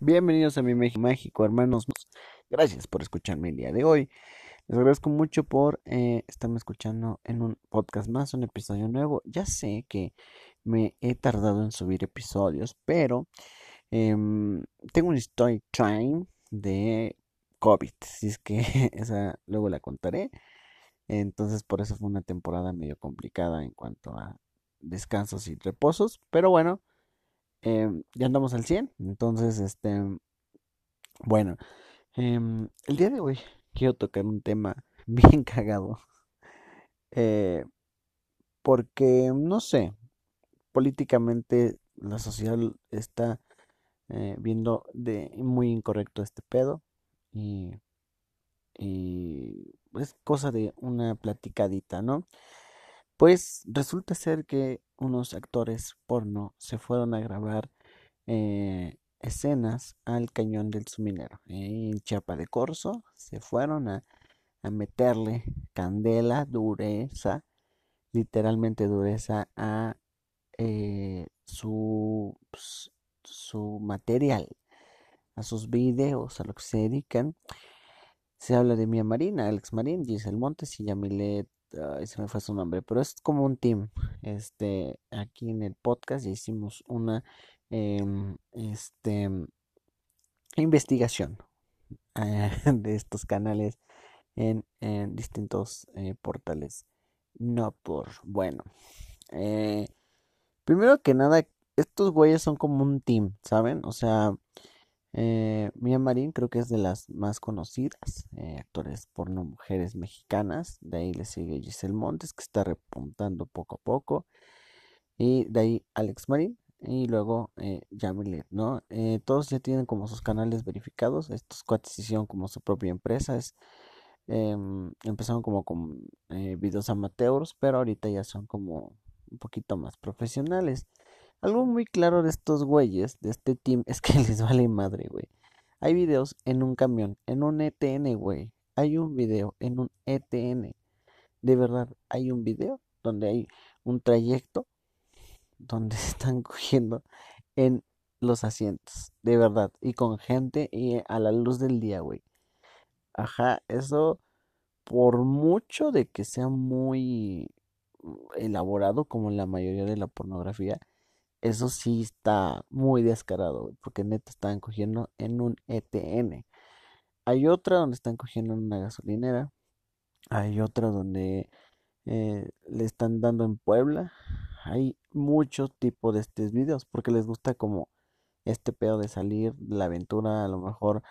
Bienvenidos a mi México Mágico, hermanos. Gracias por escucharme el día de hoy. Les agradezco mucho por eh, estarme escuchando en un podcast más, un episodio nuevo. Ya sé que me he tardado en subir episodios, pero em, tengo un story time de COVID. Si es que esa luego la contaré. Entonces, por eso fue una temporada medio complicada en cuanto a descansos y reposos. Pero bueno. Em, ya andamos al 100. Entonces, este, bueno, em, el día de hoy quiero tocar un tema bien cagado. Eh, porque, no sé, políticamente la sociedad está eh, viendo de muy incorrecto este pedo. Y, y es cosa de una platicadita, ¿no? Pues resulta ser que unos actores porno se fueron a grabar eh, escenas al cañón del suminero. En Chiapa de Corzo se fueron a, meterle candela, dureza, literalmente dureza a eh, su, pues, su material, a sus videos, a lo que se dedican. Se habla de Mia Marina, Alex Marín, Giselle Montes y Yamilet ay, se me fue su nombre, pero es como un team. Este, aquí en el podcast hicimos una em, este, investigación eh, de estos canales en, distintos eh, portales. No por, bueno. Eh, primero que nada, estos güeyes son como un team, ¿saben? O sea, eh, Marín creo que es de las más conocidas eh, actores porno mujeres mexicanas. De ahí le sigue Giselle Montes, que está repuntando poco a poco. Y de ahí Alex Marín. Y luego eh, ¿no? Eh, todos ya tienen como sus canales verificados. Estos cuates hicieron como su propia empresa. Es, em, empezaron como con eh, videos amateurs, pero ahorita ya son como un poquito más profesionales. Algo muy claro de estos güeyes, de este team, es que les vale madre, güey. Hay videos en un camión, en un ETN, güey. Hay un video en un ETN. De verdad, hay un video donde hay un trayecto donde se están cogiendo en los asientos. De verdad. Y con gente y a la luz del día, güey. Ajá, eso por mucho de que sea muy elaborado como la mayoría de la pornografía, eso sí está muy descarado, porque neta están cogiendo en un ETN. Hay otra donde están cogiendo en una gasolinera. Hay otra donde eh, le están dando en Puebla. Hay muchos tipos de estos videos porque les gusta como este pedo de salir la aventura, a lo mejor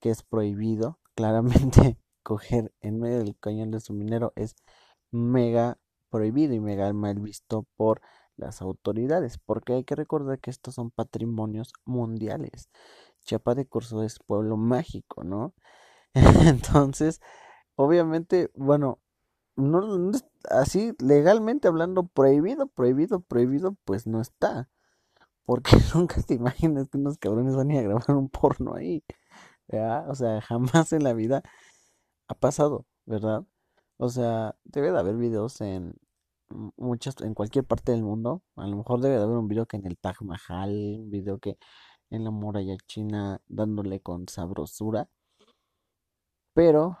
que es prohibido. Claramente coger en medio del cañón de su minero es mega prohibido y mega mal visto por las autoridades, porque hay que recordar que estos son patrimonios mundiales. Chiapa de Curso es pueblo mágico, ¿no? Entonces, obviamente, bueno, no, así legalmente hablando prohibido, prohibido, prohibido, pues no está. Porque nunca te imaginas que unos cabrones van a grabar un porno ahí. O sea, jamás en la vida ha pasado, ¿verdad? O sea, debe de haber videos en, muchas, en cualquier parte del mundo. A lo mejor debe de haber un video que en el Taj Mahal, un video que en la muralla china dándole con sabrosura. Pero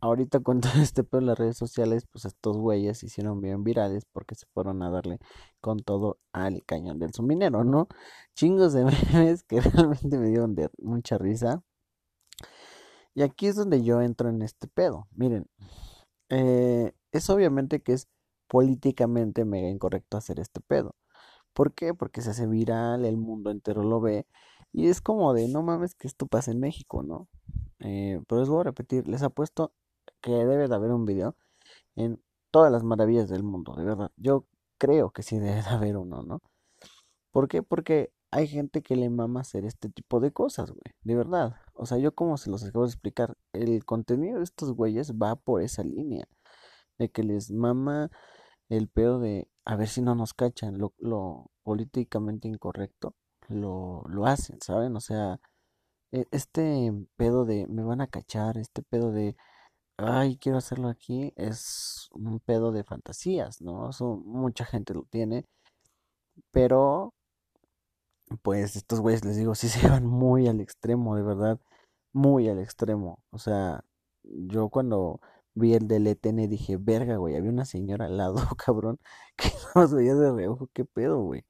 ahorita con todo este pedo en las redes sociales, pues estos güeyes se hicieron bien virales porque se fueron a darle con todo al cañón del suminero, ¿no? Chingos de memes que realmente me dieron mucha risa. Y aquí es donde yo entro en este pedo. Miren, eh, es obviamente que es políticamente mega incorrecto hacer este pedo. ¿Por qué? Porque se hace viral, el mundo entero lo ve y es como de no mames que esto pasa en México, ¿no? Eh, pero les voy a repetir, les apuesto que debe de haber un video en todas las maravillas del mundo, de verdad. Yo creo que sí debe de haber uno, ¿no? ¿Por qué? Porque hay gente que le mama hacer este tipo de cosas, güey, de verdad. O sea, yo como se los acabo de explicar, el contenido de estos güeyes va por esa línea, de que les mama el pedo de a ver si no nos cachan, lo, lo políticamente incorrecto, lo, lo hacen, ¿saben? O sea, e, este pedo de me van a cachar, este pedo de ay, quiero hacerlo aquí, es un pedo de fantasías, ¿no? Eso mucha gente lo tiene, pero pues estos güeyes, les digo, sí se van muy al extremo, de verdad, muy al extremo. O sea, yo cuando vi el del ETN dije, verga, güey, había una señora al lado, cabrón, que nos veía de reojo, qué pedo, güey,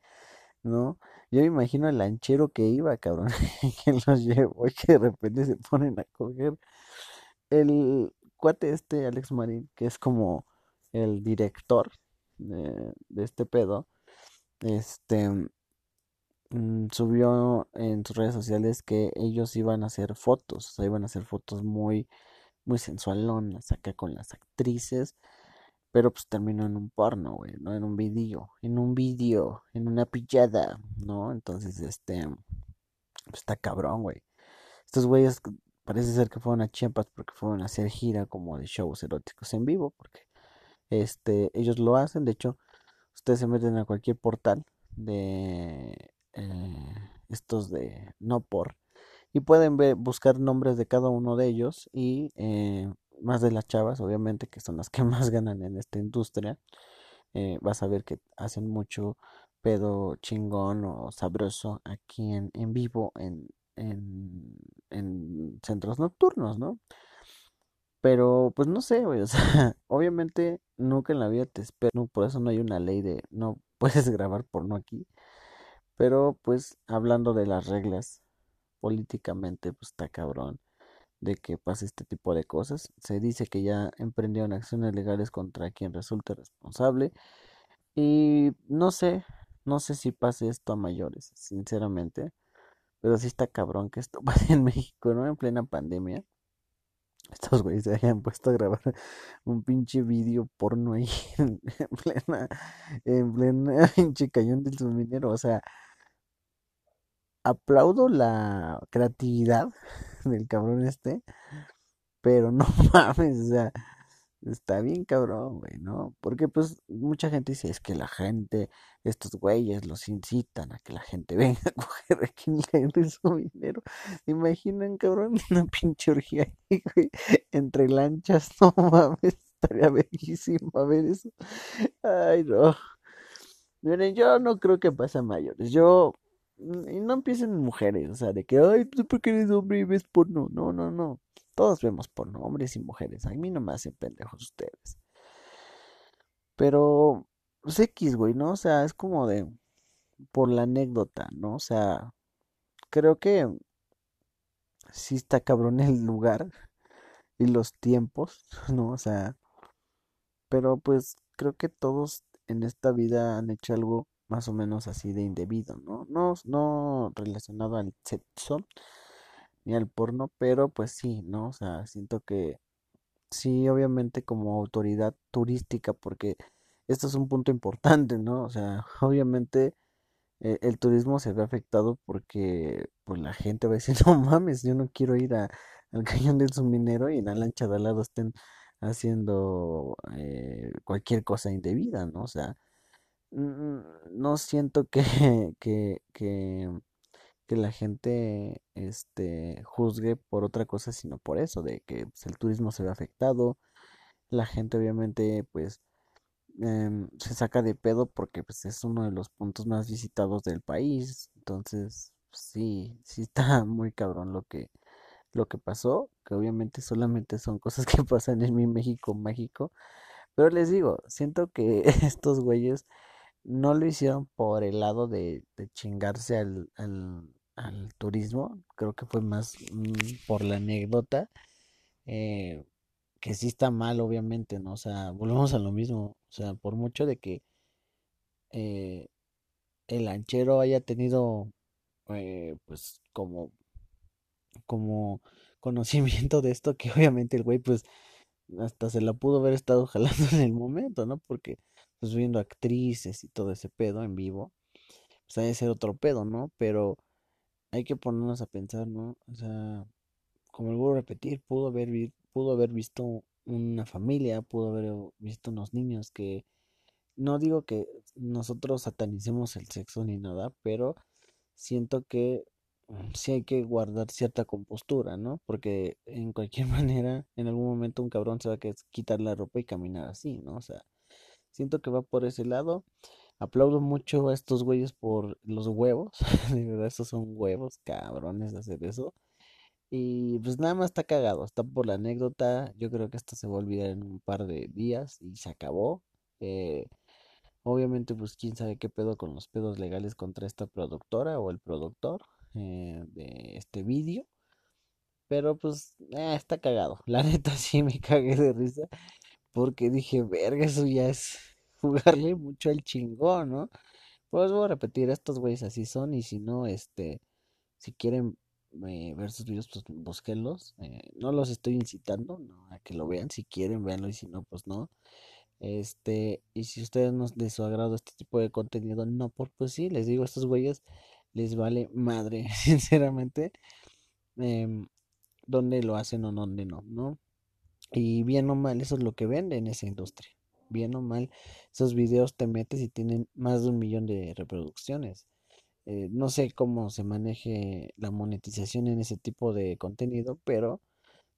¿no? Yo me imagino el lanchero que iba, cabrón, que los llevó y que de repente se ponen a coger. El cuate este, Alex Marín, que es como el director de, de este pedo, este, mm, subió en sus redes sociales que ellos iban a hacer fotos, o sea, iban a hacer fotos muy, muy sensualonas acá con las actrices, pero pues terminó en un porno, güey, ¿no? En un vídeo, en un vídeo, en una pillada, ¿no? Entonces, este, pues, está cabrón, güey. Estos güeyes parece ser que fueron a Chiapas porque fueron a hacer gira como de shows eróticos en vivo, porque este, ellos lo hacen, de hecho, ustedes se meten a cualquier portal de eh, estos de no por y pueden ver, buscar nombres de cada uno de ellos y eh, más de las chavas, obviamente, que son las que más ganan en esta industria. eh, vas a ver que hacen mucho pedo chingón o sabroso aquí en, en vivo en, en, en centros nocturnos, ¿no? Pero pues no sé, obviamente nunca en la vida te espero, por eso no hay una ley de no puedes grabar porno aquí, pero pues hablando de las reglas políticamente, pues está cabrón de que pase este tipo de cosas. Se dice que ya emprendieron acciones legales contra quien resulte responsable y no sé, no sé si pase esto a mayores, sinceramente, pero sí está cabrón que esto pase en México, ¿no? En plena pandemia. Estos güeyes se hayan puesto a grabar un pinche video porno ahí en, en plena, en plena pinche cañón del suminero. O sea, aplaudo la creatividad del cabrón este, pero no mames, o sea, está bien cabrón, güey, ¿no? Porque pues mucha gente dice, es que la gente, estos güeyes los incitan a que la gente venga a coger aquí en la de su dinero. ¿Se imaginan, cabrón? Una pinche orgía ahí, güey, entre lanchas, no mames, estaría bellísimo a ver eso. Ay, no. Miren, yo no creo que pase a mayores. Yo, no empiecen mujeres, o sea, de que, ay, tú porque eres hombre y ves porno. No, no, no. Todos vemos porno, hombres y mujeres. A mí no me hacen pendejos ustedes. Pero, pues X, güey, ¿no? O sea, es como de, por la anécdota, ¿no? O sea, creo que sí está cabrón el lugar y los tiempos, ¿no? O sea, pero pues creo que todos en esta vida han hecho algo más o menos así de indebido, ¿no? No, no relacionado al sexo ni al porno, pero pues sí, ¿no? O sea, siento que sí, obviamente como autoridad turística, porque esto es un punto importante, ¿no? O sea, obviamente eh, el turismo se ve afectado porque pues la gente va a decir, no mames, yo no quiero ir al cañón del suminero y en la lancha de al lado estén haciendo eh, cualquier cosa indebida, ¿no? O sea, no siento que, que, que, que la gente este, juzgue por otra cosa, sino por eso, de que pues, el turismo se ve afectado, la gente obviamente pues em, se saca de pedo porque pues es uno de los puntos más visitados del país, entonces pues, sí, sí está muy cabrón lo que, lo que pasó, que obviamente solamente son cosas que pasan en mi México mágico, pero les digo, siento que estos güeyes no lo hicieron por el lado de, de chingarse al, al, turismo, creo que fue más mm, por la anécdota, eh, que sí está mal, obviamente, ¿no? O sea, volvemos a lo mismo, o sea, por mucho de que eh, el lanchero haya tenido, eh, pues, como, como conocimiento de esto, que obviamente el güey, pues, hasta se la pudo haber estado jalando en el momento, ¿no? Porque, pues, viendo actrices y todo ese pedo en vivo, pues, hay que ser otro pedo, ¿no? Pero hay que ponernos a pensar, ¿no? O sea, como vuelvo a repetir, pudo haber, pudo haber visto una familia, pudo haber visto unos niños que no digo que nosotros satanicemos el sexo ni nada, pero siento que sí hay que guardar cierta compostura, ¿no? Porque en cualquier manera, en algún momento un cabrón se va a quitar la ropa y caminar así, ¿no? O sea, siento que va por ese lado. Aplaudo mucho a estos güeyes por los huevos. De verdad, estos son huevos, cabrones de hacer eso. Y pues nada más está cagado, está por la anécdota. Yo creo que esto se va a olvidar en un par de días y se acabó. Eh, obviamente, pues quién sabe qué pedo con los pedos legales contra esta productora o el productor eh, de este vídeo. Pero pues eh, está cagado. La neta sí me cagué de risa. Porque dije, verga, eso ya es jugarle mucho al chingón, ¿no? Pues voy a repetir, estos güeyes así son. Y si no, este, si quieren eh, ver sus videos, pues búsquenlos. No los estoy incitando a que lo vean. Si quieren, véanlo. Y si no, pues no. Este, y si ustedes no de su agrado este tipo de contenido, no, por pues sí, les digo, estos güeyes les vale madre, sinceramente. Eh, dónde lo hacen o dónde no, ¿no? Y bien o mal, eso es lo que vende en esa industria. Bien o mal, esos videos te metes y tienen más de un millón de reproducciones. Eh, no sé cómo se maneje la monetización en ese tipo de contenido, pero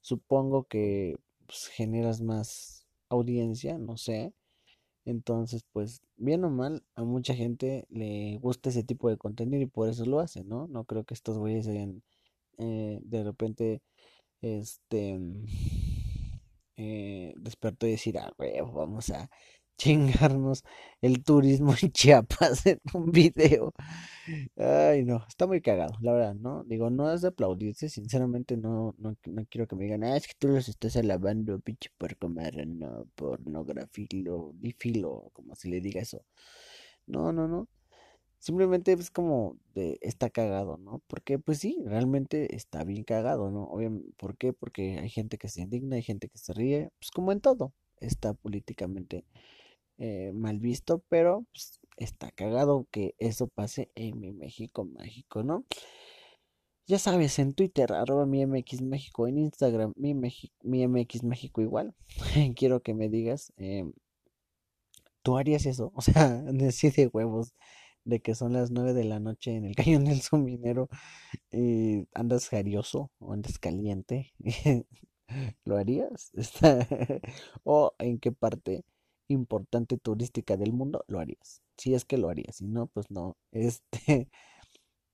supongo que pues, generas más audiencia, no sé. Entonces, pues, bien o mal, a mucha gente le gusta ese tipo de contenido y por eso lo hacen, ¿no? No creo que estos güeyes hayan eh, de repente este eh, despertó y decir, ah, vamos a chingarnos el turismo en Chiapas en un video. Ay, no, está muy cagado, la verdad, ¿no? Digo, no es de aplaudirse, sinceramente no, no, no quiero que me digan, ah, es que tú los estás alabando, pinche puerco marrano, pornografilo, filo como se le diga eso. No, no, no. Simplemente es como de está cagado, ¿no? Porque pues sí, realmente está bien cagado, ¿no? Obviamente, ¿por qué? Porque hay gente que se indigna, hay gente que se ríe, pues como en todo, está políticamente eh, mal visto, pero pues, está cagado que eso pase en mi México mágico, ¿no? Ya sabes, en Twitter, arroba mi MX México, en Instagram, mi, mi MX México igual. Quiero que me digas, em, ¿tú harías eso? O sea, decide huevos de que son las 9 de la noche en el cañón del suminero y andas jarioso o andas caliente, ¿lo harías? ¿O en qué parte importante turística del mundo lo harías? Si es que lo harías, si no, pues no. Este,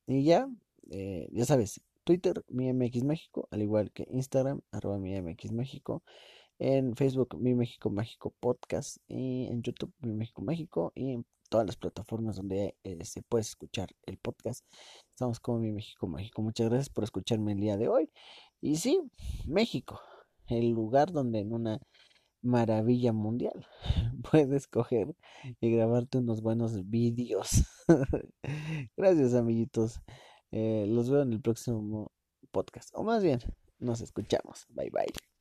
y ya, eh, ya sabes, Twitter, mi MX México, al igual que Instagram, arroba mi MX México en Facebook Mi México Mágico Podcast y en YouTube Mi México Mágico y en todas las plataformas donde eh, se puede escuchar el podcast. Estamos como Mi México Mágico. Muchas gracias por escucharme el día de hoy. Y sí, México, el lugar donde en una maravilla mundial puedes coger y grabarte unos buenos vídeos. gracias amiguitos. Eh, los veo en el próximo podcast. O más bien, nos escuchamos. Bye bye.